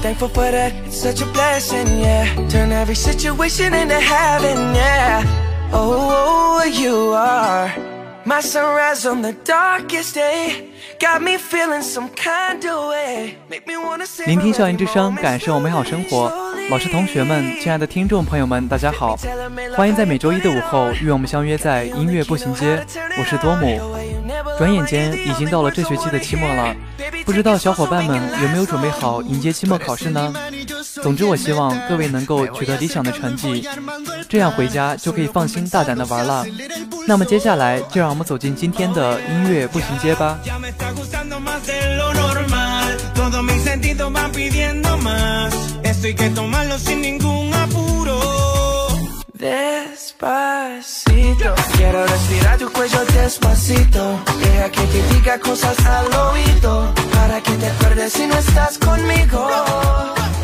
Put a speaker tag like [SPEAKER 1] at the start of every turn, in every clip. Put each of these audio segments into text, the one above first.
[SPEAKER 1] Thankful for that, it's such a blessing, yeah. Turn every situation into heaven, yeah. Oh, you are my sunrise on the darkest day. Got me feeling some kind of way. Make me wanna say
[SPEAKER 2] 聆听校园之声，感受美好生活。老师、同学们，亲爱的听众朋友们，大家好！欢迎在每周一的午后与我们相约在音乐步行街。我是多姆。转眼间已经到了这学期的期末了，不知道小伙伴们有没有准备好迎接期末考试呢？总之，我希望各位能够取得理想的成绩，这样回家就可以放心大胆的玩了。那么接下来就让我们走进今天的音乐步行街吧。
[SPEAKER 3] Ya me está gustando más de lo normal. Todos mis sentidos van pidiendo más. Esto hay que tomarlo sin ningún apuro.
[SPEAKER 1] Despacito, quiero respirar tu cuello despacito. Deja que te diga cosas al oído. Para que te acuerdes si no estás conmigo.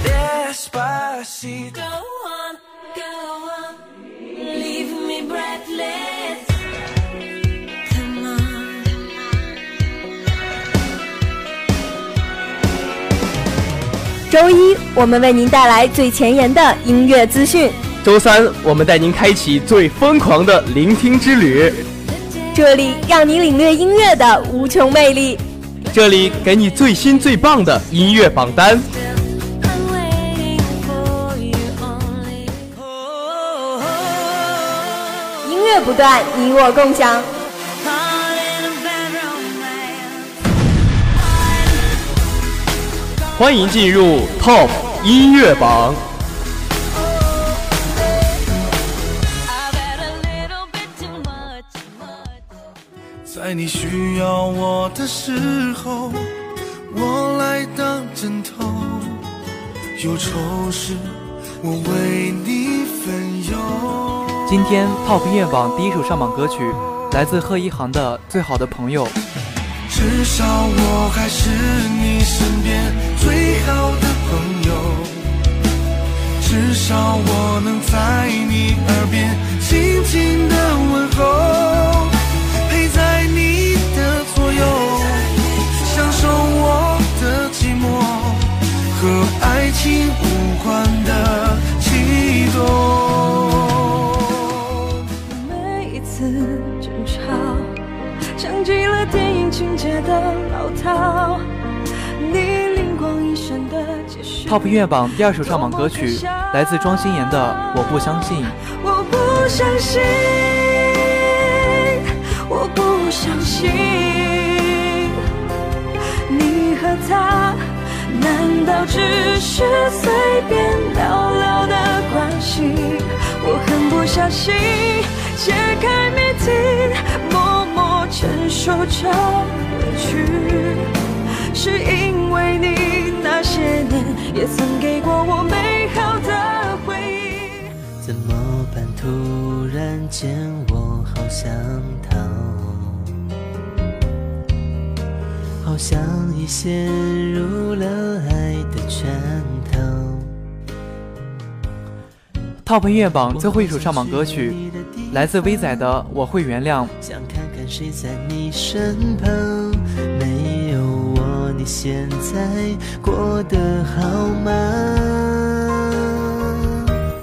[SPEAKER 1] Despacito.
[SPEAKER 4] Go on, go on, leave me breathless. Come on.
[SPEAKER 5] 周一，我们为您带来最前沿的音乐资讯。
[SPEAKER 6] 周三，我们带您开启最疯狂的聆听之旅，
[SPEAKER 5] 这里让你领略音乐的无穷魅力。
[SPEAKER 6] 这里给你最新最棒的音乐榜单。
[SPEAKER 5] 音乐不断，你我共享。
[SPEAKER 6] 欢迎进入 Top 音乐榜。
[SPEAKER 3] 在你需要我的时候，我来当枕头。忧愁时，我为你分忧。
[SPEAKER 2] 今天 Top 音乐榜第一首上榜歌曲来自贺一航的《最好的朋友》。
[SPEAKER 3] 至少我还是你身边最好的朋友，至少我能在你耳边轻轻的问候，在你的左右，享受我的寂寞和爱情无关的悸动。
[SPEAKER 5] 每一次争吵，像极了电影情节的老套。你灵光一闪的解释。
[SPEAKER 2] Top 音乐榜第二首上榜歌曲来自庄心妍的《我不相信》。
[SPEAKER 5] 我不相信，相信，你和他难道只是随便聊聊的关系？我很不小心揭开谜题，默默承受着委屈，是因为你那些年也曾给过我美好的回忆。
[SPEAKER 7] 怎么办？突然间我好想逃，好像已陷入了爱的圈套。
[SPEAKER 2] Top 音乐榜最后一首上榜歌曲来自威仔的《我会原谅》。
[SPEAKER 7] 想看看谁在你身旁，没有我，你现在过得好吗？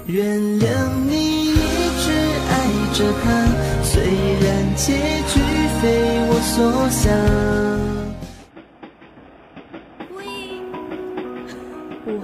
[SPEAKER 7] 原谅你一直爱着他，虽然结局非我所想。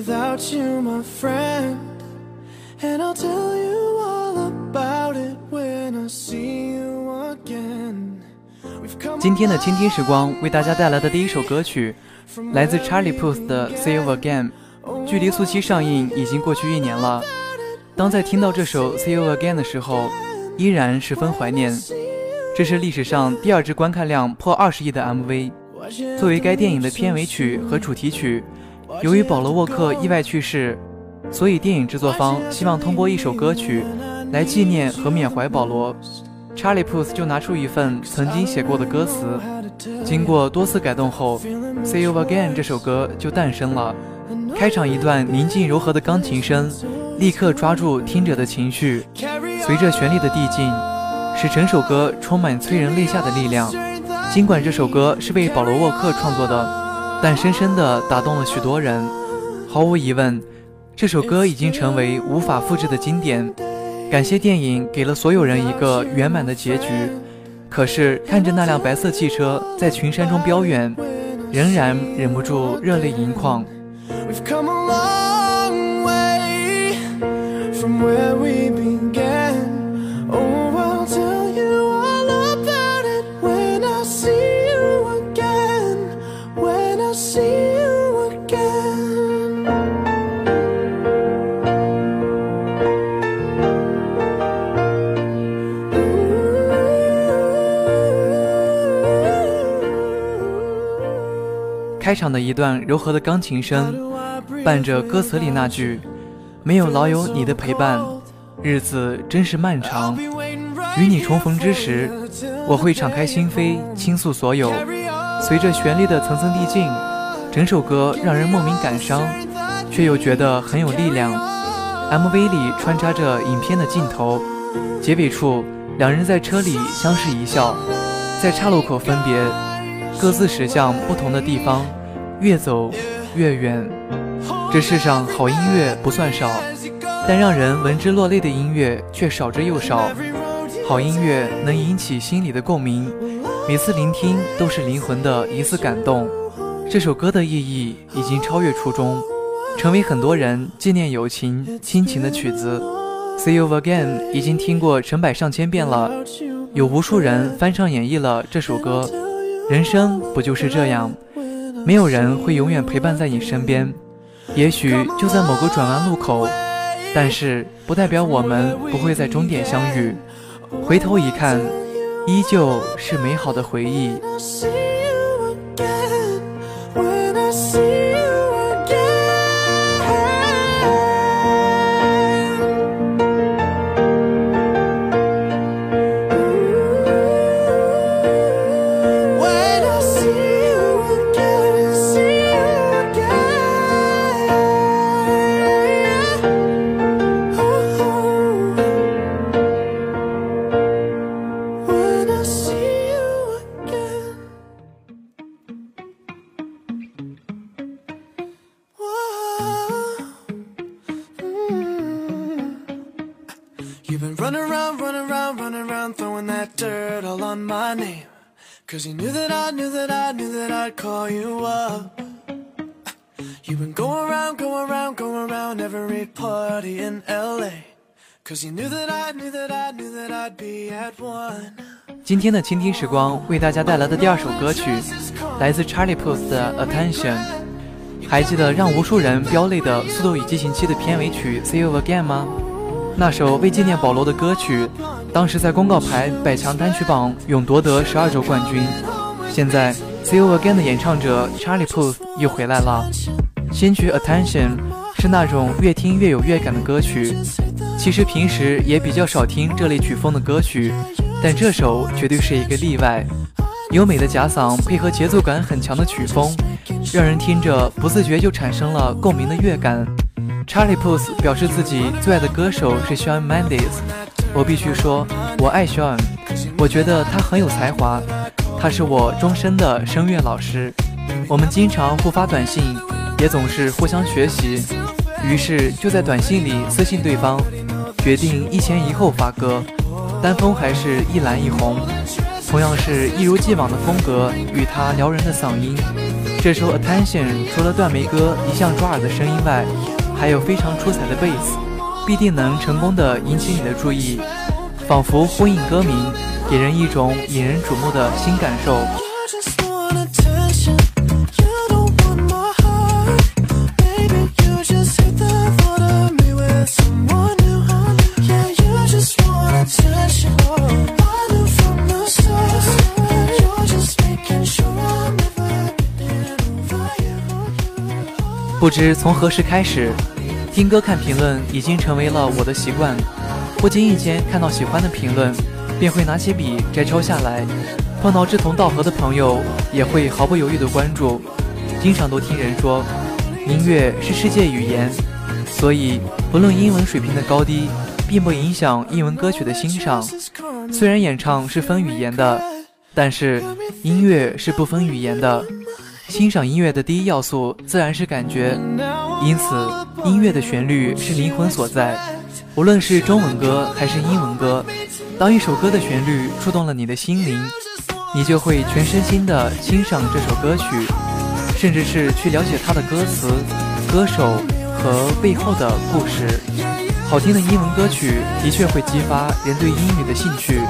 [SPEAKER 8] without you, my friend. And I'll tell you all about it when I see you again. We've come
[SPEAKER 2] 今天的倾听时光为大家带来的第一首歌曲，来自 Charlie Puth 的《See You Again》。距离速七上映已经过去一年了。当在听到这首《See You Again》的时候，依然十分怀念。这是历史上第二支观看量破二十亿的 MV。作为该电影的片尾曲和主题曲，由于保罗沃克意外去世，所以电影制作方希望通过一首歌曲来纪念和缅怀保罗。Charlie Puth 就拿出一份曾经写过的歌词，经过多次改动后，《See You Again》这首歌就诞生了。开场一段宁静柔和的钢琴声，立刻抓住听者的情绪，随着旋律的递进，使整首歌充满催人泪下的力量。尽管这首歌是为保罗沃克创作的，但深深地打动了许多人。毫无疑问，这首歌已经成为无法复制的经典。感谢电影给了所有人一个圆满的结局。可是看着那辆白色汽车在群山中飙远，仍然忍不住热泪盈眶。
[SPEAKER 8] We've come a long way from where we
[SPEAKER 2] 开场的一段柔和的钢琴声，伴着歌词里那句“没有老友你的陪伴，日子真是漫长。与你重逢之时，我会敞开心扉，倾诉所有。”随着旋律的层层递进，整首歌让人莫名感伤，却又觉得很有力量。MV 里穿插着影片的镜头，结尾处两人在车里相视一笑，在岔路口分别，各自驶向不同的地方，越走越远。这世上好音乐不算少，但让人闻之落泪的音乐却少之又少。好音乐能引起心里的共鸣，每次聆听都是灵魂的一次感动。这首歌的意义已经超越初衷，成为很多人纪念友情、亲情的曲子。See You Again 已经听过成百上千遍了，有无数人翻唱演绎了这首歌。人生不就是这样？没有人会永远陪伴在你身边，也许就在某个转弯路口，但是不代表我们不会在终点相遇。回头一看，依旧是美好的回忆。
[SPEAKER 8] I knew that I knew that I'd call you up. You've been going around, going around, going around every party in LA. Cause you knew that I knew that I knew that I'd be at one.
[SPEAKER 2] 今天的倾听时光为大家带来的第二首歌曲，来自 Charlie Puth 的《Attention》。还记得让无数人飙泪的《速度与激情七》的片尾曲《See You Again》吗？那首为纪念保罗的歌曲，当时在公告牌百强单曲榜勇夺得十二周冠军。现在《See You Again》的演唱者 Charlie Puth 又回来了。新曲《Attention》是那种越听越有乐感的歌曲。其实平时也比较少听这类曲风的歌曲，但这首绝对是一个例外。优美的假嗓配合节奏感很强的曲风，让人听着不自觉就产生了共鸣的乐感。Charlie Puth 表示自己最爱的歌手是 Shawn Mendes，我必须说，我爱 Shawn，我觉得他很有才华，他是我终身的声乐老师。我们经常互发短信，也总是互相学习，于是就在短信里私信对方，决定一前一后发歌，单峰还是一蓝一红。同样是一如既往的风格与他撩人的嗓音。这首《Attention》除了断眉哥一向抓耳的声音外，还有非常出彩的贝斯，必定能成功的引起你的注意，仿佛呼应歌名，给人一种引人瞩目的新感受。不知从何时开始，听歌看评论已经成为了我的习惯。不经意间看到喜欢的评论，便会拿起笔摘抄下来。碰到志同道合的朋友，也会毫不犹豫地关注。经常都听人说，音乐是世界语言，所以不论英文水平的高低，并不影响英文歌曲的欣赏。虽然演唱是分语言的，但是音乐是不分语言的。欣赏音乐的第一要素自然是感觉，因此音乐的旋律是灵魂所在。无论是中文歌还是英文歌，当一首歌的旋律触动了你的心灵，你就会全身心的欣赏这首歌曲，甚至是去了解它的歌词、歌手和背后的故事。好听的英文歌曲的确会激发人对英语的兴趣，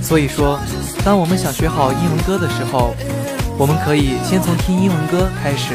[SPEAKER 2] 所以说，当我们想学好英文歌的时候，我们可以先从听英文歌开始。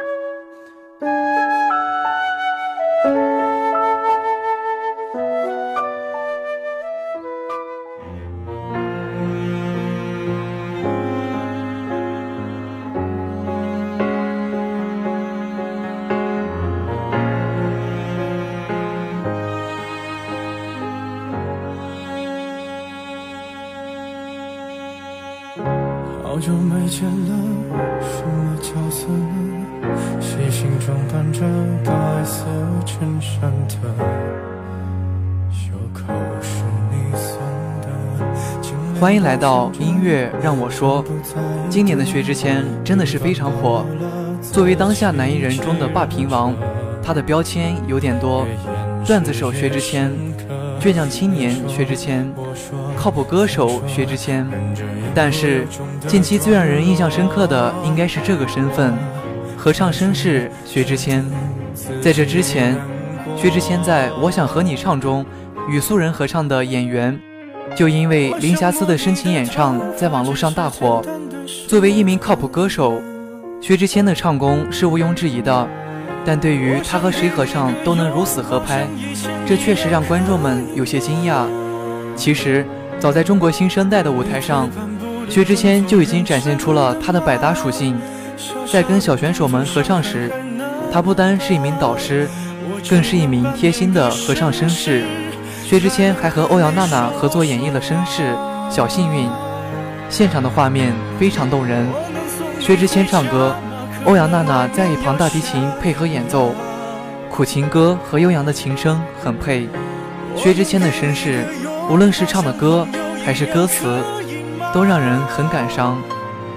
[SPEAKER 3] 好久没见了，什么角色呢？细心装扮着白色衬衫的袖口是你送的。
[SPEAKER 2] 欢迎来到音乐让我说。今年的薛之谦真的是非常火，作为当下男艺人中的霸屏王，他的标签有点多：段子手薛之谦、倔强青年薛之谦、靠谱歌手薛之谦。但是近期最让人印象深刻的应该是这个身份——合唱绅士薛之谦。在这之前，薛之谦在《我想和你唱》中与素人合唱的《演员》。就因为零瑕疵的深情演唱，在网络上大火。作为一名靠谱歌手，薛之谦的唱功是毋庸置疑的。但对于他和谁合唱都能如此合拍，这确实让观众们有些惊讶。其实，早在中国新生代的舞台上，薛之谦就已经展现出了他的百搭属性。在跟小选手们合唱时，他不单是一名导师，更是一名贴心的合唱绅士。薛之谦还和欧阳娜娜合作演绎了绅士《小幸运》。现场的画面非常动人。薛之谦唱歌，欧阳娜娜在一旁大提琴配合演奏，苦情歌和悠扬的琴声很配。薛之谦的绅士，无论是唱的歌还是歌词，都让人很感伤。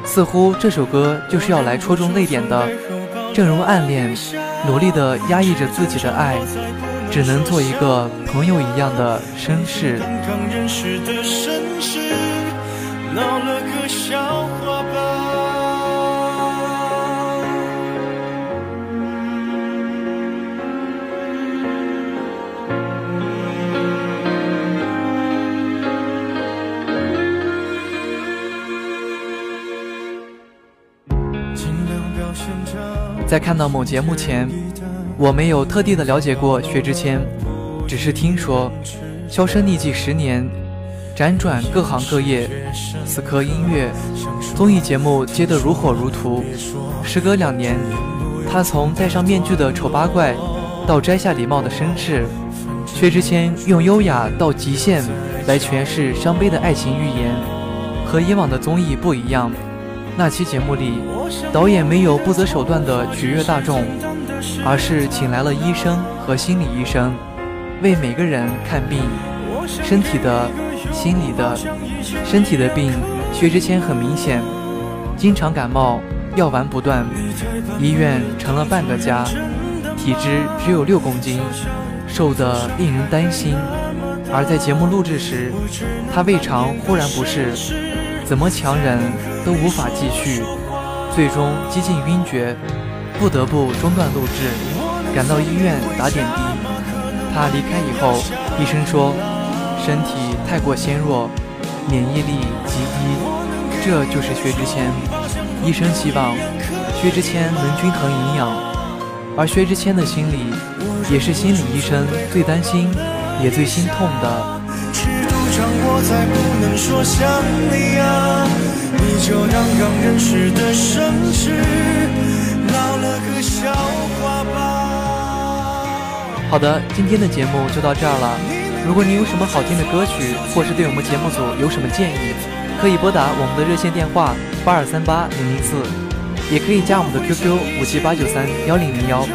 [SPEAKER 2] 似乎这首歌就是要来戳中泪点的。正如暗恋，努力的压抑着自己的爱，只能做一个朋友一样的绅士。
[SPEAKER 3] 闹了个笑话吧。
[SPEAKER 2] 在看到某节目前，我没有特地的了解过薛之谦，只是听说，销声匿迹十年，辗转各行各业，死磕音乐，综艺节目接得如火如荼。时隔两年，他从戴上面具的丑八怪，到摘下礼帽的绅士，薛之谦用优雅到极限来诠释伤悲的爱情寓言，和以往的综艺不一样。那期节目里，导演没有不择手段地取悦大众，而是请来了医生和心理医生，为每个人看病，身体的、心理的。身体的病，薛之谦很明显，经常感冒，药丸不断，医院成了半个家，体脂只有六公斤，瘦得令人担心。而在节目录制时，他胃肠忽然不适，怎么强忍都无法继续，最终几近晕厥，不得不中断录制，赶到医院打点滴。他离开以后，医生说身体太过纤弱，免疫力极低，这就是薛之谦。医生希望薛之谦能均衡营养，而薛之谦的心理，也是心理医生最担心也最心痛的。
[SPEAKER 3] 尺度掌握才不能说想你啊，你就当刚认识的绅士，闹了个笑话吧。
[SPEAKER 2] 好的，今天的节目就到这儿了。如果你有什么好听的歌曲，或是对我们节目组有什么建议，可以拨打我们的热线电话八二三八零零四，也可以加我们的 QQ 五七八九三幺零零幺。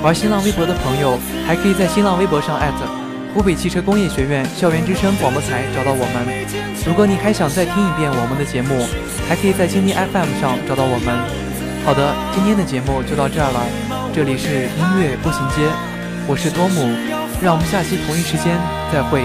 [SPEAKER 2] 玩新浪微博的朋友，还可以在新浪微博上艾特湖北汽车工业学院校园之声广播台找到我们。如果你还想再听一遍我们的节目，还可以在蜻蜓 FM 上找到我们。好的，今天的节目就到这儿了，这里是音乐步行街，我是多姆，让我们下期同一时间再会。